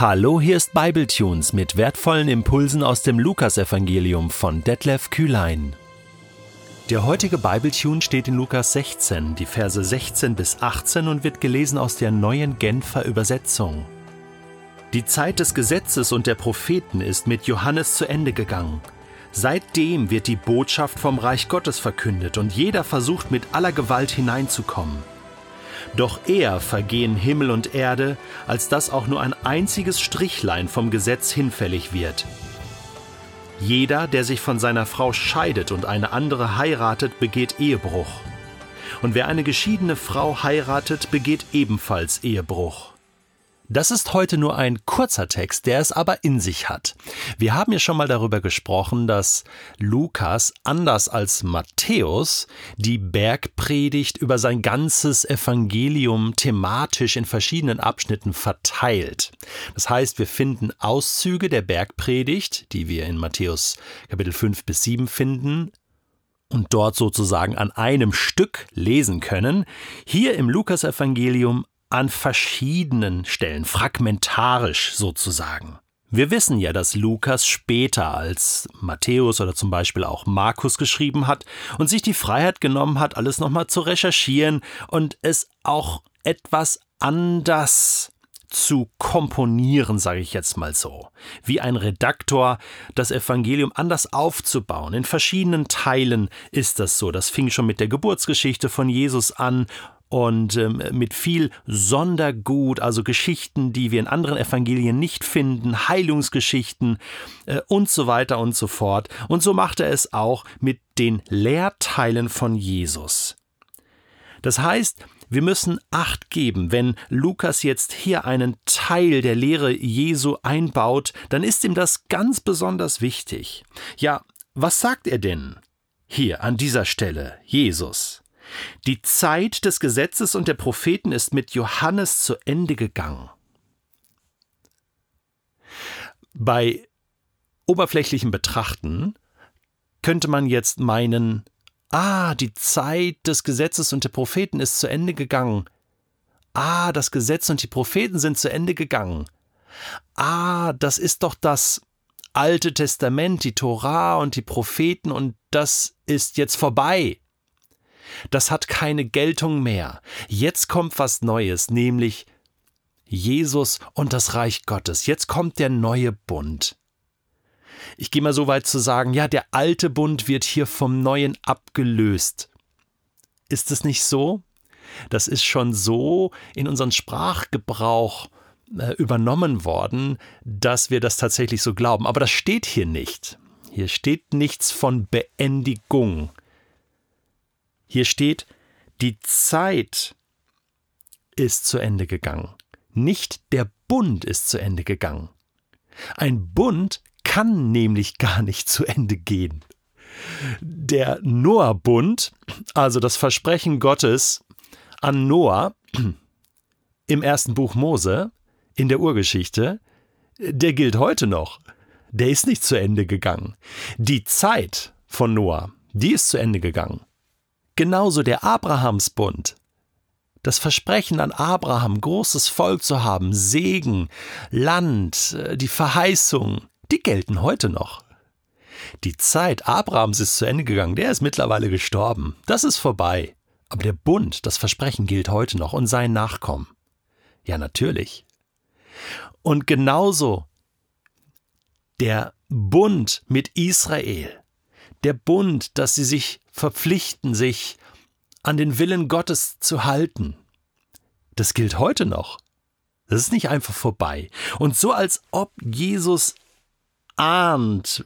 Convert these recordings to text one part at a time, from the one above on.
Hallo, hier ist Bibletunes mit wertvollen Impulsen aus dem Lukasevangelium von Detlef Kühlein. Der heutige Bibletune steht in Lukas 16, die Verse 16 bis 18 und wird gelesen aus der neuen Genfer Übersetzung. Die Zeit des Gesetzes und der Propheten ist mit Johannes zu Ende gegangen. Seitdem wird die Botschaft vom Reich Gottes verkündet und jeder versucht mit aller Gewalt hineinzukommen. Doch eher vergehen Himmel und Erde, als dass auch nur ein einziges Strichlein vom Gesetz hinfällig wird. Jeder, der sich von seiner Frau scheidet und eine andere heiratet, begeht Ehebruch. Und wer eine geschiedene Frau heiratet, begeht ebenfalls Ehebruch. Das ist heute nur ein kurzer Text, der es aber in sich hat. Wir haben ja schon mal darüber gesprochen, dass Lukas anders als Matthäus die Bergpredigt über sein ganzes Evangelium thematisch in verschiedenen Abschnitten verteilt. Das heißt, wir finden Auszüge der Bergpredigt, die wir in Matthäus Kapitel 5 bis 7 finden, und dort sozusagen an einem Stück lesen können, hier im Lukasevangelium an verschiedenen Stellen, fragmentarisch sozusagen. Wir wissen ja, dass Lukas später als Matthäus oder zum Beispiel auch Markus geschrieben hat und sich die Freiheit genommen hat, alles nochmal zu recherchieren und es auch etwas anders zu komponieren, sage ich jetzt mal so. Wie ein Redaktor das Evangelium anders aufzubauen. In verschiedenen Teilen ist das so. Das fing schon mit der Geburtsgeschichte von Jesus an und ähm, mit viel Sondergut, also Geschichten, die wir in anderen Evangelien nicht finden, Heilungsgeschichten äh, und so weiter und so fort. Und so macht er es auch mit den Lehrteilen von Jesus. Das heißt, wir müssen Acht geben, wenn Lukas jetzt hier einen Teil der Lehre Jesu einbaut, dann ist ihm das ganz besonders wichtig. Ja, was sagt er denn hier an dieser Stelle, Jesus? Die Zeit des Gesetzes und der Propheten ist mit Johannes zu Ende gegangen. Bei oberflächlichem Betrachten könnte man jetzt meinen, ah, die Zeit des Gesetzes und der Propheten ist zu Ende gegangen. Ah, das Gesetz und die Propheten sind zu Ende gegangen. Ah, das ist doch das Alte Testament, die Torah und die Propheten und das ist jetzt vorbei. Das hat keine Geltung mehr. Jetzt kommt was Neues, nämlich Jesus und das Reich Gottes. Jetzt kommt der neue Bund. Ich gehe mal so weit zu sagen, ja, der alte Bund wird hier vom neuen abgelöst. Ist es nicht so? Das ist schon so in unseren Sprachgebrauch äh, übernommen worden, dass wir das tatsächlich so glauben. Aber das steht hier nicht. Hier steht nichts von Beendigung. Hier steht, die Zeit ist zu Ende gegangen. Nicht der Bund ist zu Ende gegangen. Ein Bund kann nämlich gar nicht zu Ende gehen. Der Noah-Bund, also das Versprechen Gottes an Noah im ersten Buch Mose, in der Urgeschichte, der gilt heute noch. Der ist nicht zu Ende gegangen. Die Zeit von Noah, die ist zu Ende gegangen. Genauso der Abrahamsbund. Das Versprechen an Abraham, großes Volk zu haben, Segen, Land, äh, die Verheißung, die gelten heute noch. Die Zeit Abrahams ist zu Ende gegangen, der ist mittlerweile gestorben. Das ist vorbei. Aber der Bund, das Versprechen gilt heute noch und sein Nachkommen. Ja, natürlich. Und genauso der Bund mit Israel der Bund, dass sie sich verpflichten, sich an den Willen Gottes zu halten. Das gilt heute noch. Das ist nicht einfach vorbei. Und so als ob Jesus ahnt,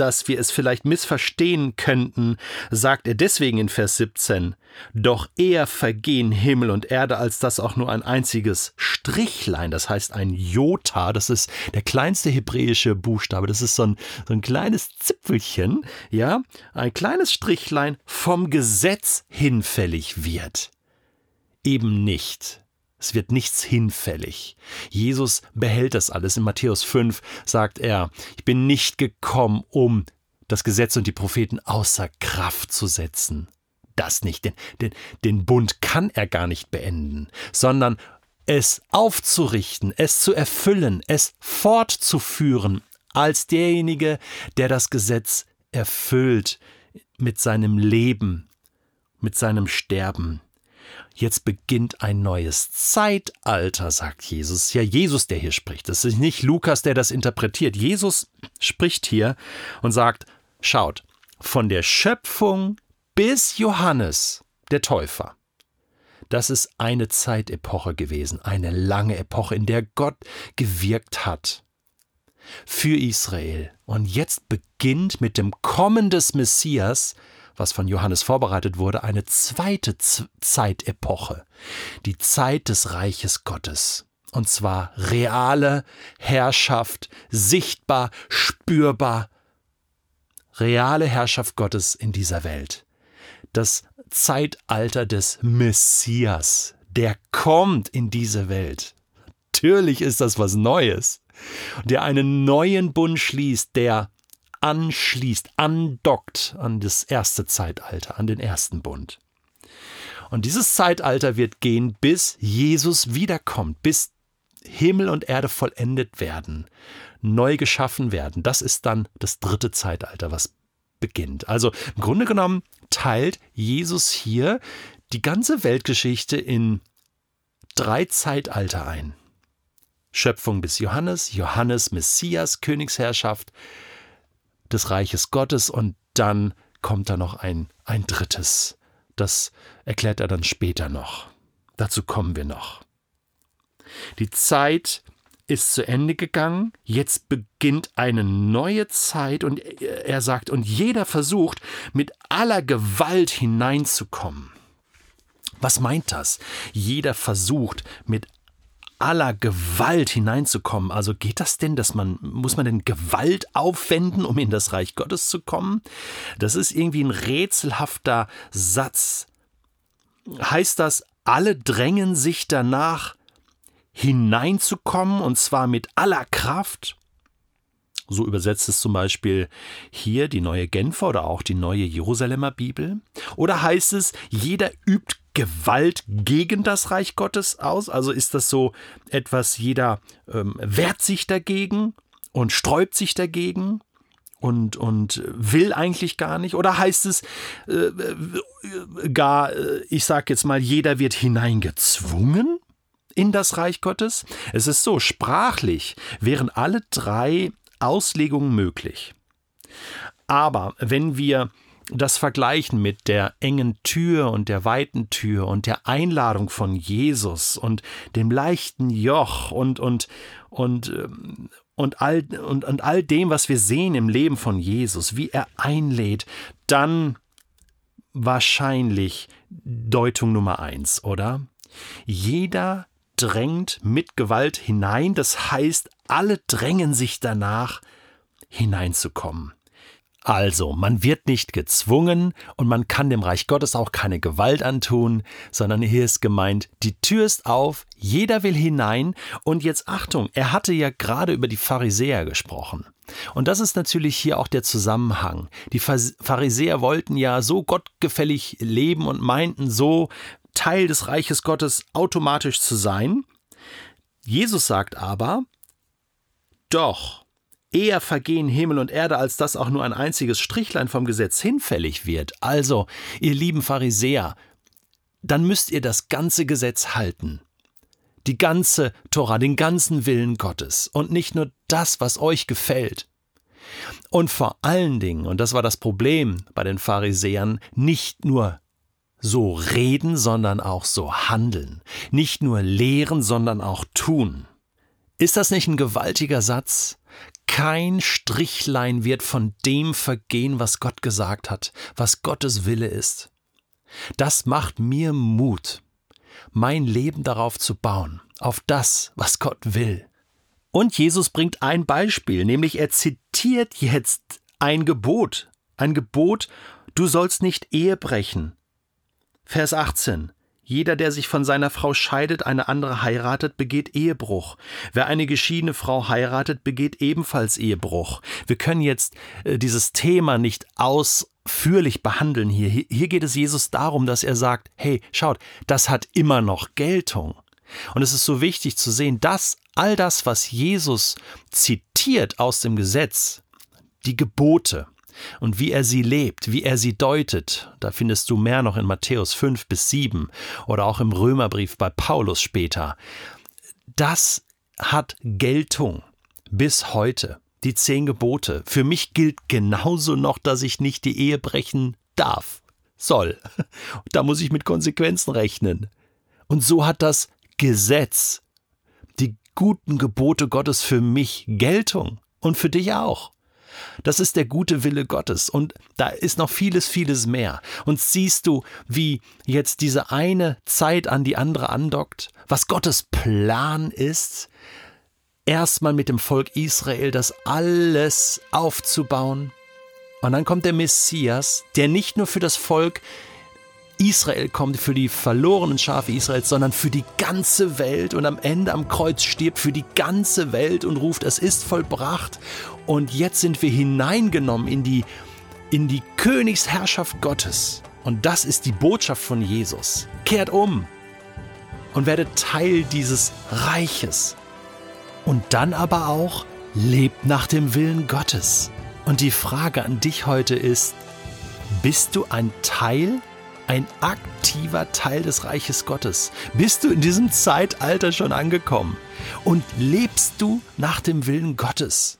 dass wir es vielleicht missverstehen könnten, sagt er deswegen in Vers 17, Doch eher vergehen Himmel und Erde, als dass auch nur ein einziges Strichlein, das heißt ein Jota, das ist der kleinste hebräische Buchstabe, das ist so ein, so ein kleines Zipfelchen, ja, ein kleines Strichlein vom Gesetz hinfällig wird. Eben nicht. Es wird nichts hinfällig. Jesus behält das alles. In Matthäus 5 sagt er, ich bin nicht gekommen, um das Gesetz und die Propheten außer Kraft zu setzen. Das nicht, denn, denn den Bund kann er gar nicht beenden, sondern es aufzurichten, es zu erfüllen, es fortzuführen, als derjenige, der das Gesetz erfüllt mit seinem Leben, mit seinem Sterben. Jetzt beginnt ein neues Zeitalter, sagt Jesus. Ja, Jesus, der hier spricht. Das ist nicht Lukas, der das interpretiert. Jesus spricht hier und sagt, schaut, von der Schöpfung bis Johannes, der Täufer. Das ist eine Zeitepoche gewesen, eine lange Epoche, in der Gott gewirkt hat für Israel. Und jetzt beginnt mit dem Kommen des Messias was von Johannes vorbereitet wurde, eine zweite Z Zeitepoche, die Zeit des Reiches Gottes. Und zwar reale Herrschaft, sichtbar, spürbar, reale Herrschaft Gottes in dieser Welt. Das Zeitalter des Messias, der kommt in diese Welt. Natürlich ist das was Neues, der einen neuen Bund schließt, der anschließt, andockt an das erste Zeitalter, an den ersten Bund. Und dieses Zeitalter wird gehen, bis Jesus wiederkommt, bis Himmel und Erde vollendet werden, neu geschaffen werden. Das ist dann das dritte Zeitalter, was beginnt. Also im Grunde genommen teilt Jesus hier die ganze Weltgeschichte in drei Zeitalter ein. Schöpfung bis Johannes, Johannes Messias, Königsherrschaft, des Reiches Gottes und dann kommt da noch ein, ein drittes. Das erklärt er dann später noch. Dazu kommen wir noch. Die Zeit ist zu Ende gegangen, jetzt beginnt eine neue Zeit und er sagt, und jeder versucht mit aller Gewalt hineinzukommen. Was meint das? Jeder versucht mit aller Gewalt hineinzukommen. Also geht das denn, dass man, muss man denn Gewalt aufwenden, um in das Reich Gottes zu kommen? Das ist irgendwie ein rätselhafter Satz. Heißt das, alle drängen sich danach, hineinzukommen, und zwar mit aller Kraft? So übersetzt es zum Beispiel hier die neue Genfer oder auch die neue Jerusalemer Bibel. Oder heißt es, jeder übt Gewalt gegen das Reich Gottes aus? Also ist das so etwas, jeder ähm, wehrt sich dagegen und sträubt sich dagegen? und, und will eigentlich gar nicht? Oder heißt es äh, äh gar, äh, ich sag jetzt mal, jeder wird hineingezwungen in das Reich Gottes? Es ist so, sprachlich wären alle drei Auslegungen möglich. Aber wenn wir das Vergleichen mit der engen Tür und der weiten Tür und der Einladung von Jesus und dem leichten Joch und, und, und, ähm, und, all, und, und all dem, was wir sehen im Leben von Jesus, wie er einlädt, dann wahrscheinlich Deutung Nummer eins, oder? Jeder drängt mit Gewalt hinein, das heißt, alle drängen sich danach, hineinzukommen. Also, man wird nicht gezwungen und man kann dem Reich Gottes auch keine Gewalt antun, sondern hier ist gemeint, die Tür ist auf, jeder will hinein und jetzt Achtung, er hatte ja gerade über die Pharisäer gesprochen. Und das ist natürlich hier auch der Zusammenhang. Die Pharisäer wollten ja so gottgefällig leben und meinten so Teil des Reiches Gottes automatisch zu sein. Jesus sagt aber, doch, Eher vergehen Himmel und Erde, als dass auch nur ein einziges Strichlein vom Gesetz hinfällig wird. Also, ihr lieben Pharisäer, dann müsst ihr das ganze Gesetz halten. Die ganze Tora, den ganzen Willen Gottes und nicht nur das, was euch gefällt. Und vor allen Dingen, und das war das Problem bei den Pharisäern, nicht nur so reden, sondern auch so handeln. Nicht nur lehren, sondern auch tun. Ist das nicht ein gewaltiger Satz? Kein Strichlein wird von dem vergehen, was Gott gesagt hat, was Gottes Wille ist. Das macht mir Mut, mein Leben darauf zu bauen, auf das, was Gott will. Und Jesus bringt ein Beispiel, nämlich er zitiert jetzt ein Gebot, ein Gebot, du sollst nicht Ehe brechen. Vers 18. Jeder, der sich von seiner Frau scheidet, eine andere heiratet, begeht Ehebruch. Wer eine geschiedene Frau heiratet, begeht ebenfalls Ehebruch. Wir können jetzt äh, dieses Thema nicht ausführlich behandeln hier. Hier geht es Jesus darum, dass er sagt, hey, schaut, das hat immer noch Geltung. Und es ist so wichtig zu sehen, dass all das, was Jesus zitiert aus dem Gesetz, die Gebote und wie er sie lebt, wie er sie deutet, da findest du mehr noch in Matthäus 5 bis 7 oder auch im Römerbrief bei Paulus später, das hat Geltung bis heute. Die zehn Gebote. Für mich gilt genauso noch, dass ich nicht die Ehe brechen darf, soll. Da muss ich mit Konsequenzen rechnen. Und so hat das Gesetz, die guten Gebote Gottes für mich Geltung und für dich auch. Das ist der gute Wille Gottes und da ist noch vieles, vieles mehr. Und siehst du, wie jetzt diese eine Zeit an die andere andockt, was Gottes Plan ist, erstmal mit dem Volk Israel das alles aufzubauen. Und dann kommt der Messias, der nicht nur für das Volk Israel kommt, für die verlorenen Schafe Israels, sondern für die ganze Welt und am Ende am Kreuz stirbt für die ganze Welt und ruft, es ist vollbracht. Und jetzt sind wir hineingenommen in die, in die Königsherrschaft Gottes. Und das ist die Botschaft von Jesus. Kehrt um und werdet Teil dieses Reiches. Und dann aber auch lebt nach dem Willen Gottes. Und die Frage an dich heute ist, bist du ein Teil ein aktiver Teil des Reiches Gottes. Bist du in diesem Zeitalter schon angekommen und lebst du nach dem Willen Gottes?